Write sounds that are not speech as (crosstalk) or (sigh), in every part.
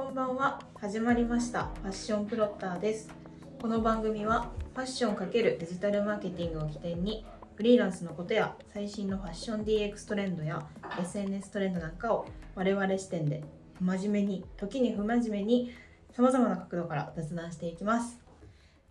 こんばんは。始まりました。ファッションプロッターです。この番組はファッション×デジタルマーケティングを起点にフリーランスのことや最新のファッション DX トレンドや SNS トレンドなんかを我々視点で真面目に時に不真面目にさまざまな角度から雑談していきます。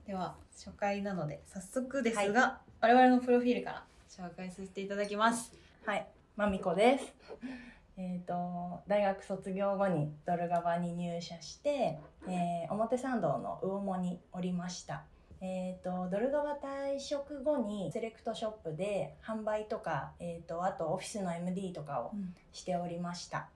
では初回なので早速ですが、我々のプロフィールから紹介させていただきます。はい、まみこです。えっ、と大学卒業後にドルガバに入社して、えー表参道の魚茂におりました。えっ、とドルガバ退職後にセレクトショップで販売とか、えっ、とあとオフィスの MD とかをしておりました。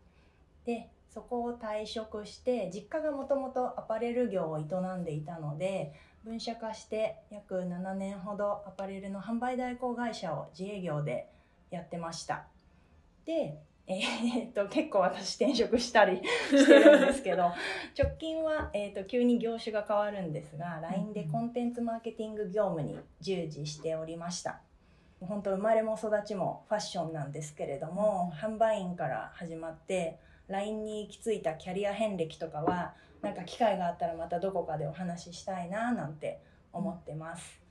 でそこを退職して実家がもともとアパレル業を営んでいたので分社化して約7年ほどアパレルの販売代行会社を自営業でやってましたでえーっと結構私転職したり (laughs) してるんですけど直近は、えーっと急に業種が変わるんですが LINE でコンテンツマーケティング業務に従事しておりました。本当生まれも育ちもファッションなんですけれども、販売員から始まって LINE に行き着いたキャリア遍歴とかはなんか機会があったらまたどこかでお話ししたいななんて思ってます。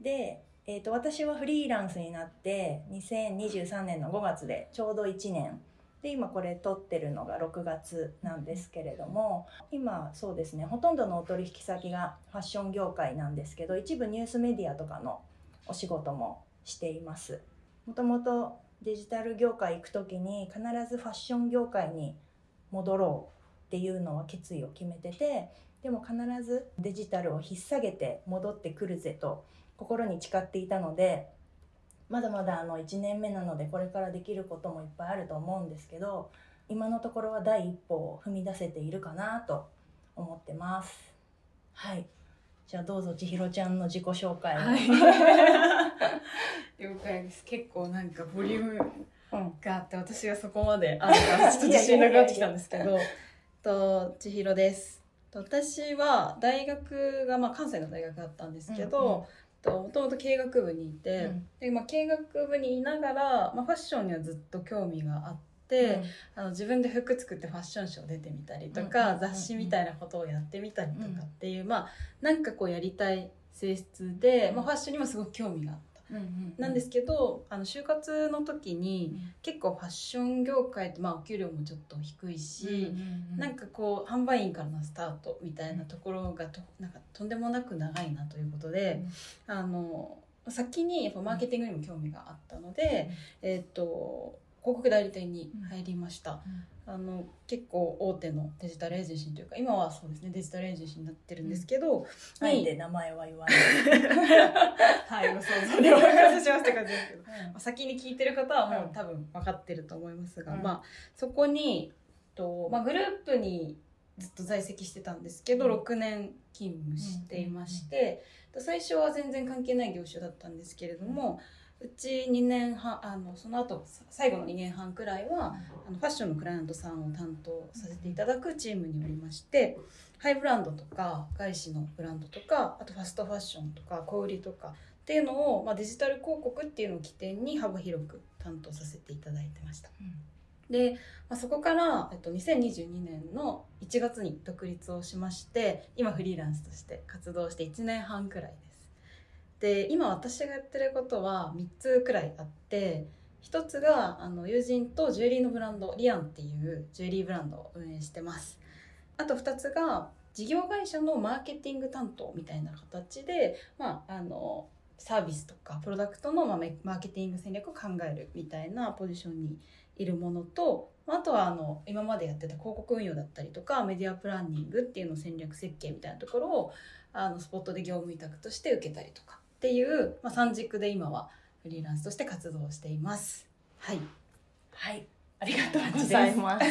で、えー、と私はフリーランスになって2023年の5月でちょうど1年で今これ撮ってるのが6月なんですけれども今そうですねほとんどのお取引先がファッション業界なんですけど一部ニュースメディアとかのお仕事もしています。もともとデジタル業界行く時に必ずファッション業界に戻ろうっていうのは決意を決めててでも必ずデジタルを引っ提げて戻ってくるぜと心に誓っていたのでまだまだあの1年目なのでこれからできることもいっぱいあると思うんですけど今のところは第一歩を踏み出せているかなと思ってます。はい。じゃあどうぞ千尋ちゃんの自己紹介を、了解です。結構なんかボリュームうん。があって私がそこまであるからちょっと自信なくなってきたんですけどと千尋です。と私は大学が、まあ、関西の大学だったんですけど、ともともと経営学部にいて、うん。でまあ、経営学部にいながら、まあ、ファッションにはずっと興味があって、あの自分で服作ってファッションショー出てみたりとか、雑誌みたいなことをやってみたりとかっていう、まあなんかこうやりたい性質で、まあ、ファッションにもすごく興味があっなんですけどあの就活の時にうん結構ファッション業界って、まあ、お給料もちょっと低いし、なんかこう販売員からのスタートみたいなところがとなんかとんでもなく長いなということで、あの先にやっぱマーケティングにも興味があったので、えっ、と広告代理店に入りました、あの結構大手のデジタルエージェンシーというか今はそうですねデジタルエージェンシーになってるんですけど、あえにて名前は言わない、(laughs) はいご想像でお任せしますって感じですけど。うまあ先に聞いてる方はもううん多分分かってると思いますが、うん。まあそこにと、まあ、グループにずっと在籍してたんですけど、うん。6年勤務していまして、と最初は全然関係ない業種だったんですけれども、うち2年半あのその後さ最後の2年半くらいはあのファッションのクライアントさんを担当させていただくチームにおりましてハイブランドとか外資のブランドとかあとファストファッションとか小売りとかっていうのを、まあ、デジタル広告っていうのを起点に幅広く担当させていただいてました。で、まあ、そこから、えっと、2022年の1月に独立をしまして今フリーランスとして活動して1年半くらいですで今私がやってることは3つくらいあって一つがあの友人とジュエリーのブランドリアンっていうジュエリーブランドを運営してます。あと2つが事業会社のマーケティング担当みたいな形で、まあ、あのサービスとかプロダクトのまあマーケティング戦略を考えるみたいなポジションにいるものとあとはあの今までやってた広告運用だったりとかメディアプランニングっていうの戦略設計みたいなところをあのスポットで業務委託として受けたりとか。っていう、まあ、三軸で今はフリーランスとして活動しています。はい、はい、ありがとうございます。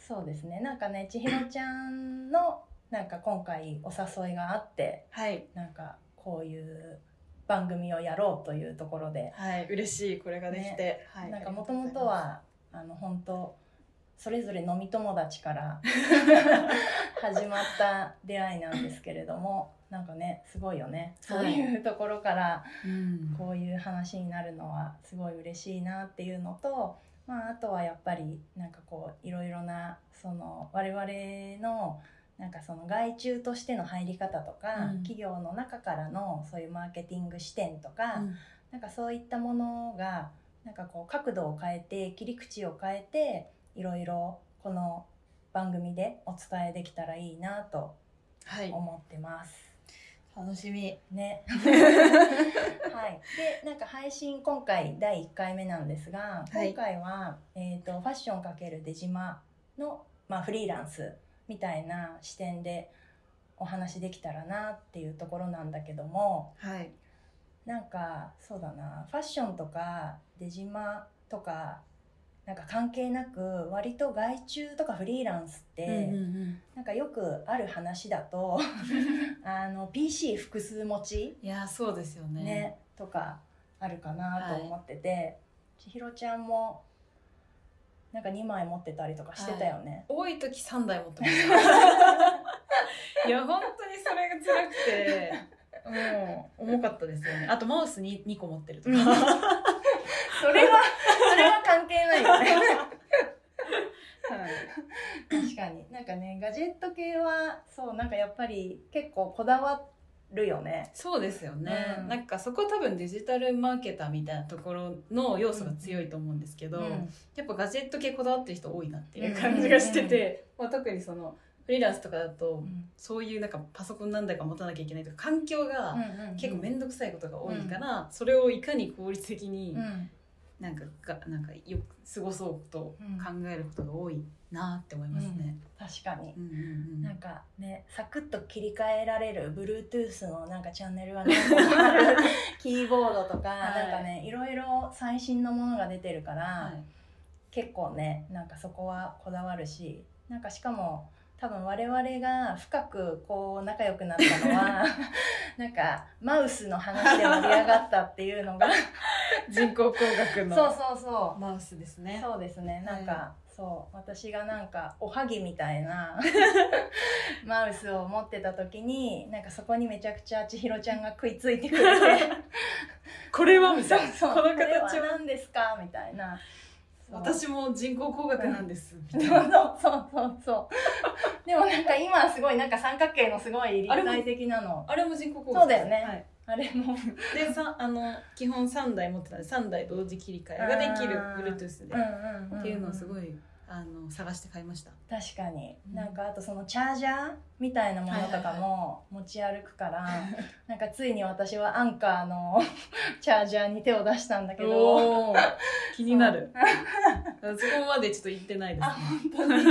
(laughs) そうですね、なんかね、千尋ちゃんの、なんか今回お誘いがあって、はい、なんかこういう番組をやろうというところで、はい、嬉しい。これができて、はい、なんかもともとは、あの本当。それぞれ飲み友達から (laughs) 始まった出会いなんですけれども、なんかね、すごいよね。そういうところから、うん。こういう話になるのはすごい嬉しいなっていうのとまあ、あとはやっぱりなんかこういろいろなその我々のなんかその外注としての入り方とか、うん。企業の中からのそういうマーケティング視点とか、うん。なんかそういったものがなんかこう角度を変えて切り口を変えていろいろこの番組でお伝えできたらいいなとはい思ってます。楽しみね。(laughs) はい。で、なんか配信今回第1回目なんですが、はい今回は、えっ、とファッション×出島のまあフリーランスみたいな視点でお話できたらなっていうところなんだけども、はいなんかそうだな、ファッションとか出島とかなんか関係なく割と外注とかフリーランスって、なんかよくある話だと (laughs) あの PC 複数持ちいやそうですよね。ねとかあるかなと思ってて、千尋ちゃんもなんか2枚持ってたりとかしてたよね、多い時3台持ってます。(laughs) いや本当にそれが辛くて。もう重かったですよね。あとマウスに 2, 個持ってるとか、う (laughs) んそれはそれは関係ないよね。(laughs) はい。確かに。なんかねガジェット系はそうなんかやっぱり結構こだわるよね。そうですよね、うん。なんかそこ多分デジタルマーケターみたいなところの要素が強いと思うんですけど、うん。やっぱガジェット系こだわってる人多いなっていう感じがしてて、まあ、特にそのフリーランスとかだと、うん。そういうなんかパソコン何台か持たなきゃいけないとか環境が結構面倒くさいことが多いから、それをいかに効率的にうんなんかがなんかよく過ごそうと考えることが多いなって思いますね。確かに。うんうんうん。なんかねサクッと切り替えられる Bluetooth のなんかチャンネルがなんかあるキーボードとか、はい。なんかねいろいろ最新のものが出てるから、はい。結構ねなんかそこはこだわるしなんかしかも多分我々が深くこう仲良くなったのは (laughs) なんかマウスの話で盛り上がったっていうのが人工工学のそうそうそう。マウスですね。そうですね。なんか、はそう。私がなんかおはぎみたいな (laughs) マウスを持ってた時になんかそこにめちゃくちゃ千尋ちゃんが食いついてくれて。(laughs) これはみたいな。この形は何ですか？みたいな私も人工工学なんです。み (laughs) そう。そうそうそう。(laughs) でもなんか今はすごいなんか三角形のすごい立体的なの。あれも人工工学そうだよね。はい。あれも。でさあの基本3台持ってたんで3台同時切り替えができる Bluetooth で、うんうんうんっていうのをすごいあの探して買いました。確かに、うん。なんかあとそのチャージャーみたいなものとかも持ち歩くから、(laughs) なんかついに私はアンカーの (laughs) チャージャーに手を出したんだけど。気になる。(laughs) そこまでちょっと言ってないですあね。本当に？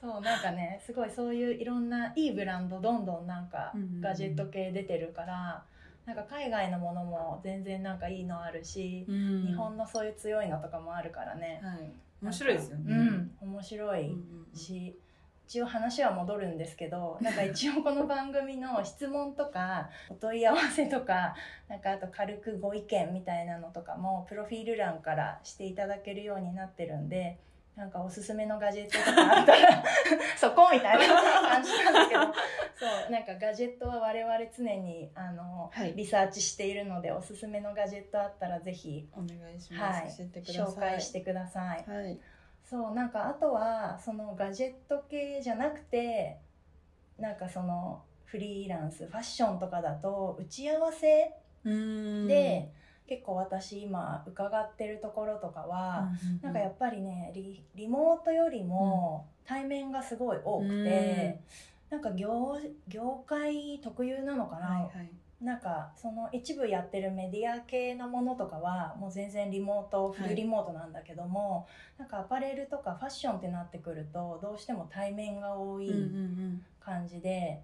そうなんかねすごいそういういろんないいブランドどんどんなんかガジェット系出てるから、なんか海外のものも全然なんかいいのあるし、うん。日本のそういう強いのとかもあるからね、はい面白いですよね。うん面白い、し一応話は戻るんですけど (laughs) なんか一応この番組の質問とかお問い合わせとかなんかあと軽くご意見みたいなのとかもプロフィール欄からしていただけるようになってるんでなんかおすすめのガジェットとかあったら (laughs) そこみたいな感じなんだけどそうなんかガジェットは我々常にあの、はいリサーチしているのでおすすめのガジェットあったらぜひ、お願いします。はい、教えてください。紹介してください。はい。そうなんかあとはそのガジェット系じゃなくてなんかそのフリーランスファッションとかだと打ち合わせうんで、結構私今伺ってるところとかは、うなんかやっぱりねリリモートよりも対面がすごい多くて、なんか業業界特有なのかな、はいはい。なんかその一部やってるメディア系のものとかはもう全然リモートフルリモートなんだけども、なんかアパレルとかファッションってなってくるとどうしても対面が多いうんうん。感じで、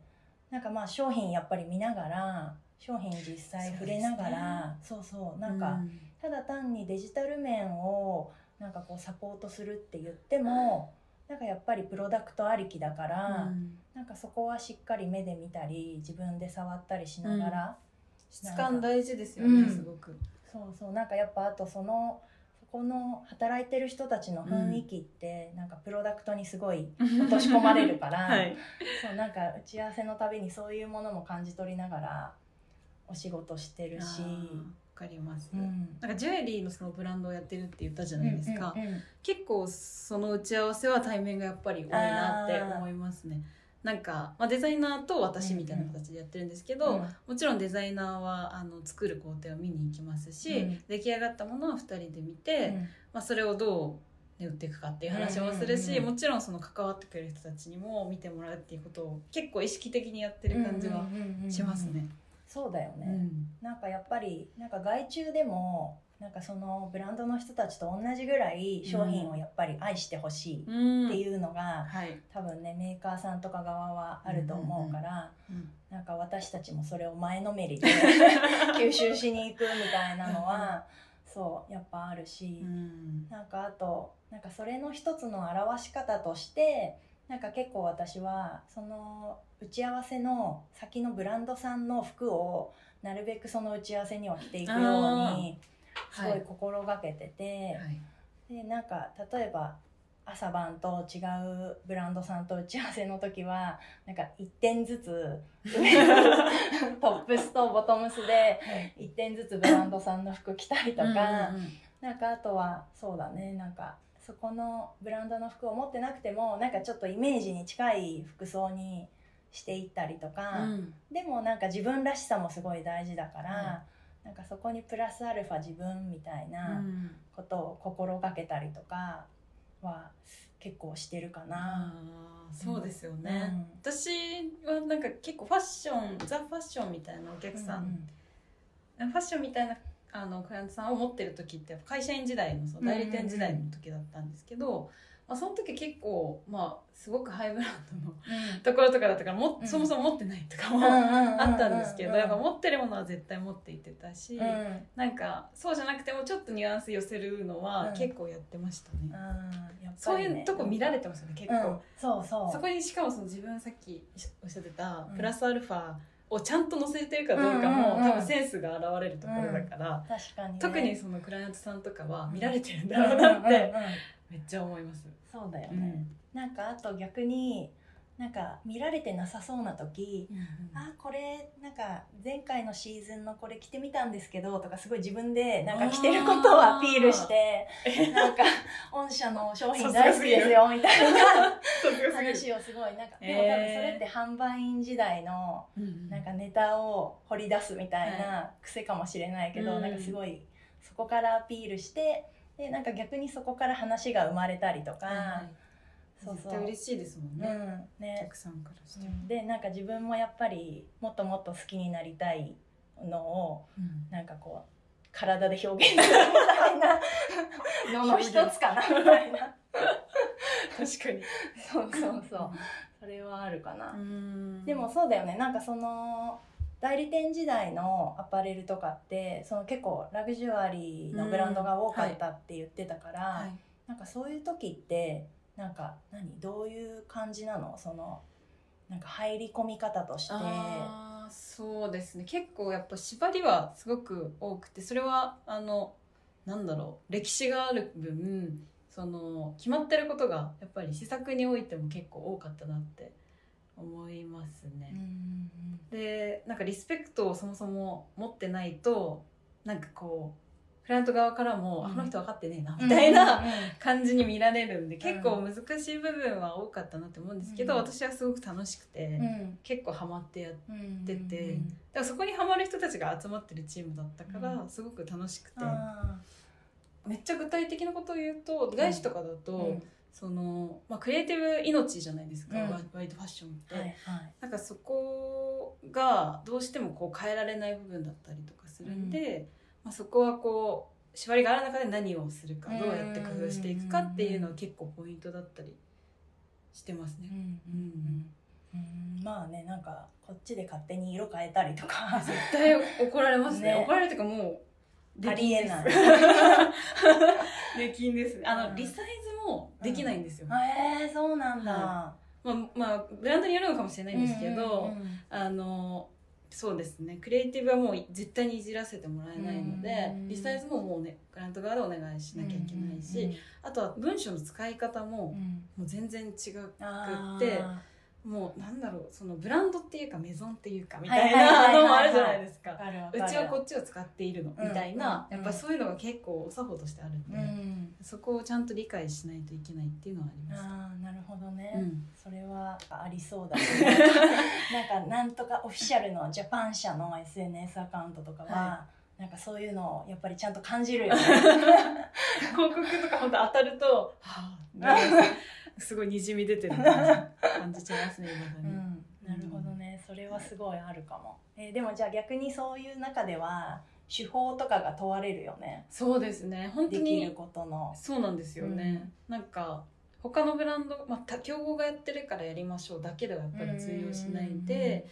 なんかまあ商品やっぱり見ながら商品実際触れながらそう,、そうなんか、ただ単にデジタル面をなんかこうサポートするって言ってもなんかやっぱりプロダクトありきだから、うんなんかそこはしっかり目で見たり自分で触ったりしながら、質感大事ですよね、うんすごく。そうそうなんかやっぱあとそのそこの働いてる人たちの雰囲気って、なんかプロダクトにすごい落とし込まれるから、(laughs) はい。そうなんか打ち合わせのたびにそういうものも感じ取りながらお仕事してるし。かります、うん。なんかジュエリーのそのブランドをやってるって言ったじゃないですか、うんうんうん。結構その打ち合わせは対面がやっぱり多いなって思いますね。なんか、まあ、デザイナーと私みたいな形でやってるんですけど、うん。もちろんデザイナーはあの作る工程を見に行きますし、うん。出来上がったものは2人で見て、うん。まあ、それをどう、ね、売っていくかっていう話もするし、うんうんうんもちろんその関わってくれる人たちにも見てもらうっていうことを結構意識的にやってる感じはしますね。そうだよね、うん。なんかやっぱりなんか外注でもなんかそのブランドの人たちと同じぐらい商品をやっぱり愛してほしいうん。っていうのが、はい、多分ねメーカーさんとか側はあると思うから、うん。なんか私たちもそれを前のめりで (laughs) 吸収しに行くみたいなのはそうやっぱあるし、うん。なんかあとなんかそれの一つの表し方としてなんか結構私はその打ち合わせの先のブランドさんの服をなるべくその打ち合わせには着ていくようにすごい心がけてて、はい。でなんか例えば朝晩と違うブランドさんと打ち合わせの時はなんか1点ずつ (laughs) トップスとボトムスで1点ずつブランドさんの服着たりとか。なんかあとはそうだねなんかそこのブランドの服を持ってなくてもなんかちょっとイメージに近い服装にしていったりとか、うん。でもなんか自分らしさもすごい大事だから、はなんかそこにプラスアルファ自分みたいなうんことを心がけたりとかは結構してるかな。そうですよね、うん。私はなんか結構ファッションザ・ファッションみたいなお客さん、ファッションみたいなあのクライアントさんを持ってる時って会社員時代のその代理店時代の時だったんですけど、まあ、その時結構まあすごくハイブランドのところとかだったからも、うん。そもそも持ってないとかも、ああったんですけど、やっぱ持ってるものは絶対持っていってたし、うん。なんかそうじゃなくてもちょっとニュアンス寄せるのはうん。結構やってましたね、あーやっそういうとこ見られてますよね結構、うん。そうそう。そこにしかもその自分さっきおっしゃってたうん。プラスアルファをちゃんと載せてるかどうかも、多分センスが現れるところだから、確かに、ね、特にそのクライアントさんとかは見られてるんだろうなってめっちゃ思います。そうだよね、うん。なんかあと逆になんか見られてなさそうな時、あこれなんか前回のシーズンのこれ着てみたんですけどとかすごい自分でなんか着てることをアピールしてなんか御社の商品大好きですよみたいな話をすごい。なんかでも多分それって販売員時代のなんかネタを掘り出すみたいな癖かもしれないけど、うんなんかすごいそこからアピールしてでなんか逆にそこから話が生まれたりとか、はいそうそう。嬉しいですもんうね、んおね客さんからしても、でなんか自分もやっぱりもっともっと好きになりたいのをうん。なんかこう体で表現するみたいな。のの一つかなみたいな。確かに。そうそうそう。それはあるかな、うん。でもそうだよね。なんかその代理店時代のアパレルとかってその結構ラグジュアリーのブランドが多かったって言ってたから、はい。なんかそういう時ってなんか何？どういう感じなの？そのなんか入り込み方として。そうですね。結構やっぱ縛りはすごく多くてそれはあのなんだろう。歴史がある分その決まってることがやっぱり施策においても結構多かったなって思いますね。うん。でなんかリスペクトをそもそも持ってないとなんかこうクライアント側からも、うん。あこの人分かってねえなうん。みたいな、うん。感じに見られるんでん。結構難しい部分は多かったなって思うんですけど、うん。私はすごく楽しくて、うん。結構ハマってやっうん出てだからそこにハマる人たちが集まってるチームだったから、うん。すごく楽しくて。あめっちゃ具体的なことを言うと外資とかだと、ーうん。そのまあ、クリエイティブ命じゃないですか、うん。ワワイドファッションって、はいはい。なんかそこがどうしてもこう変えられない部分だったりとかするんで、まあ、そこはこう縛りがある中で何をするかうん。どうやって工夫していくかっていうのは結構ポイントだったりしてますね。う。んうんうん。まあねなんかこっちで勝手に色変えたりとか。絶対怒られますね。ね。怒られるというかもうありえない。(laughs) できんです。あの、うん。リサイズもできないんですよ、えー、そうなんだ、はまあまあブランドによるのかもしれないんですけど、うんうんうん。あのそうですね。クリエイティブはもう絶対にいじらせてもらえないので、うん。リサイズももうねクライアント側でお願いしなきゃいけないし、あとは文章の使い方ももう全然違くあってーもうなんだろうそのブランドっていうかメゾンっていうかみたいなのもあるじゃないですか。うちはこっちを使っているのみたいな、うんやっぱりそういうのが結構お作法としてあるんで、うんそこをちゃんと理解しないといけないっていうのはあります。ああなるほどね、うん。それはありそうだね (laughs) なんかなんとかオフィシャルのジャパン社の SNS アカウントとかは、はなんかそういうのをやっぱりちゃんと感じるよね。(laughs) 広告とか本当当たると、はあ、すごいにじみ出てる感じ (laughs) ちゃいますね今だに。うん、なるほどね。それはすごいあるかも、えーでもじゃあ逆にそういう中では手法とかが問われるよね。そうですね。本当できるにことの。そうなんですよね、なんか他のブランド、まあ、他競合がやってるからやりましょうだけではやっぱり通用しないんで、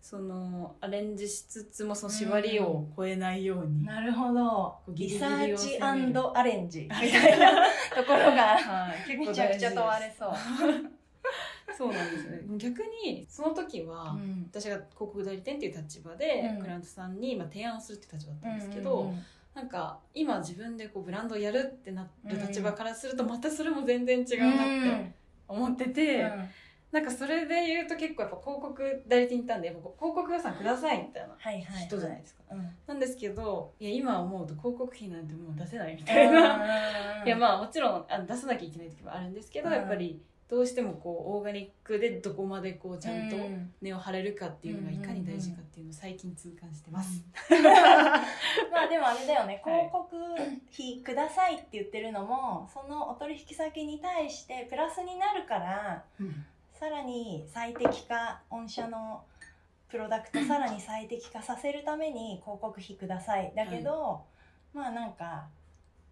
そのアレンジしつつもその縛りを超えないように、なるほど。リサーチアレンジ。みたいなところが (laughs) はい、めちゃくちゃ問われそう、そうなんですね。逆にその時は、うん。私が広告代理店っていう立場で、うん。クライアントさんにまあ提案をするっていう立場だったんですけど、うんうんうん。なんか今自分でこうブランドをやるってなる立場からするとまたそれも全然違うなって思ってて、うんなんかそれで言うと結構やっぱ広告代理店に行ったんで広告予算くださいみたいな人じゃないですか。うん。なんですけどいや今思うと広告費なんてもう出せないみたいな。(laughs) いやまあもちろんあの出さなきゃいけない時もあるんですけど、うん。やっぱりどうしてもこうオーガニックでどこまでこうちゃんとうん。根を張れるかっていうのがいかに大事かっていうのを最近痛感してます。(laughs) まあでもあれだよね。(laughs) はい。広告費くださいって言ってるのもそのお取引先に対してプラスになるからさらに最適化御社のプロダクトさらに最適化させるために広告費ください。だけど、まあなんか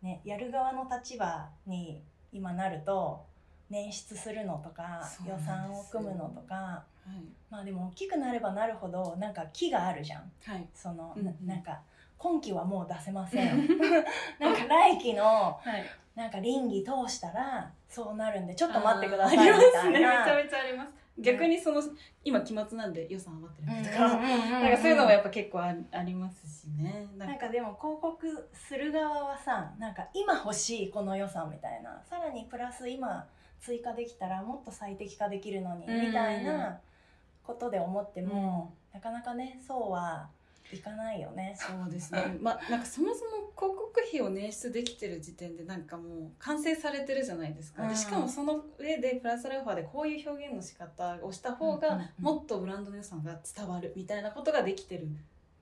ねやる側の立場に今なると捻出するのとか予算を組むのとかはい。まあでも大きくなればなるほどなんか木があるじゃん。はい。その、うんうなんなんか今期はもう出せません (laughs) なんか来期のはい。なんか倫理通したらそうなるんでちょっと待ってくださいみありますね。めちたいな。ゃめちゃあります。逆にその今期末なんで予算余ってるとか、うんうんうんうんなんかそういうのもやっぱ結構あありますしね。ななんかでも広告する側はさなんか今欲しいこの予算みたいなさらにプラス今追加できたらもっと最適化できるのにうんみたいなことで思っても、なかなかねそうはいかないよね。そうですね。(laughs) まあなんかそもそも広告費を捻出できてる時点でなんかもう完成されてるじゃないですか。うんでしかもその上でプラスアルファでこういう表現の仕方をした方うんうんがうんもっとブランドの良さが伝わるみたいなことができてる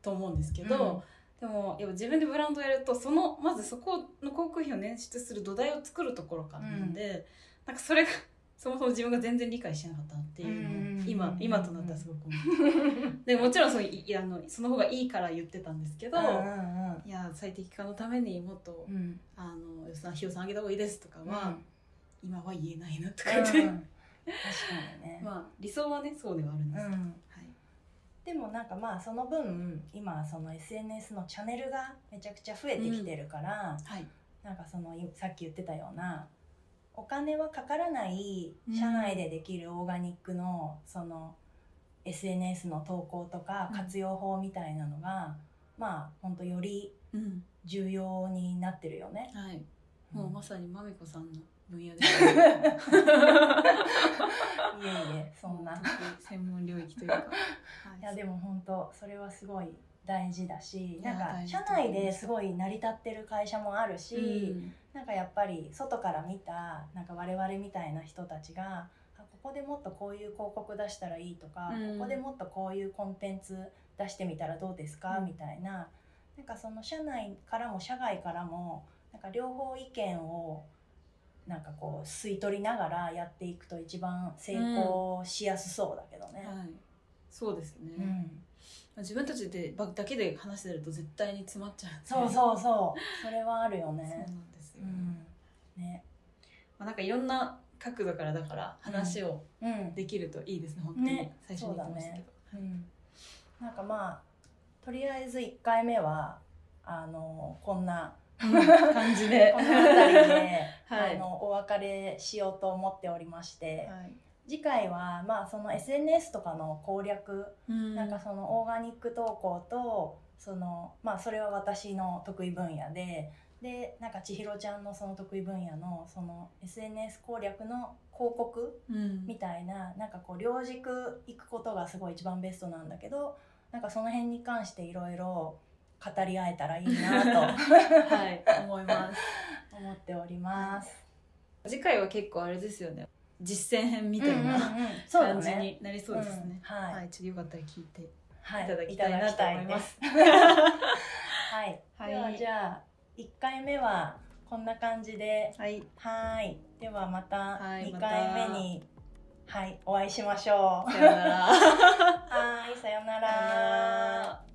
と思うんですけど。でもやっぱ自分でブランドやるとそのまずそこの広告費を捻出する土台を作るところからなんで、なんかそれがそもそも自分が全然理解してなかったっていうのを今今となったらすごく思うでもちろんそういやあのその方がいいから言ってたんですけど、うんうんいや最適化のためにもっと、うんあの予算費用算上げた方がいいですとかは、うん今は言えないなとかうん、確かにね。まあ理想はねそうではあるんですけど、うんはいでもなんかまあその分今その SNS のチャンネルがめちゃくちゃ増えてきてるから、はいなんかそのさっき言ってたようなお金はかからないうん。社内でできるオーガニックのその SNS の投稿とかうん。活用法みたいなのが、まあ本当よりうん。重要になってるよね。はい、もうまさにまみこさんの分野で。(laughs) いえいえそんな。専門領域というか、(laughs) はい。いやでも本当それはすごい大事だしなんか社内ですごい成り立ってる会社もあるし、うん。なんかやっぱり外から見たなんか我々みたいな人たちがあここでもっとこういう広告出したらいいとか、うん。ここでもっとこういうコンテンツ出してみたらどうですか、うん。みたいな。なんかその社内からも社外からもなんか両方意見をなんかこう吸い取りながらやっていくと一番成功しやすそうだけどね。はい、そうですね、うん自分たちでばだけで話してると絶対に詰まっちゃうんで。そうそうそう。それはあるよそうねなんですよ、うん。ね。まあ、なんかいろんな角度からだから話をうん。できるといいですね、本当に。ね。最初に言ってましたけど、うん。なんかまあとりあえず1回目はあのこんなうん。感じで。(laughs) この辺りで、(laughs) はい。あのお別れしようと思っておりまして、はい次回はまあその SNS とかの攻略、うん。なんかそのオーガニック投稿とそのまあそれは私の得意分野ででなんか千尋ちゃんのその得意分野のその SNS 攻略の広告うん。みたいななんかこう両軸行くことがすごい一番ベストなんだけどなんかその辺に関していろいろ語り合えたらいいなと (laughs) はい思います。(laughs) 思っております。次回は結構あれですよね実践編みたいな感じね。になりそうですね、うん。はい。はい、ちょっとよかったら聞いてはい。ただきたいなと思います。はい。はい。ではじゃあ一回目はこんな感じで、はい。はい。ではまたはい二回目に、はい、お会いしましょう。さようなら。(laughs) はい、さようなら。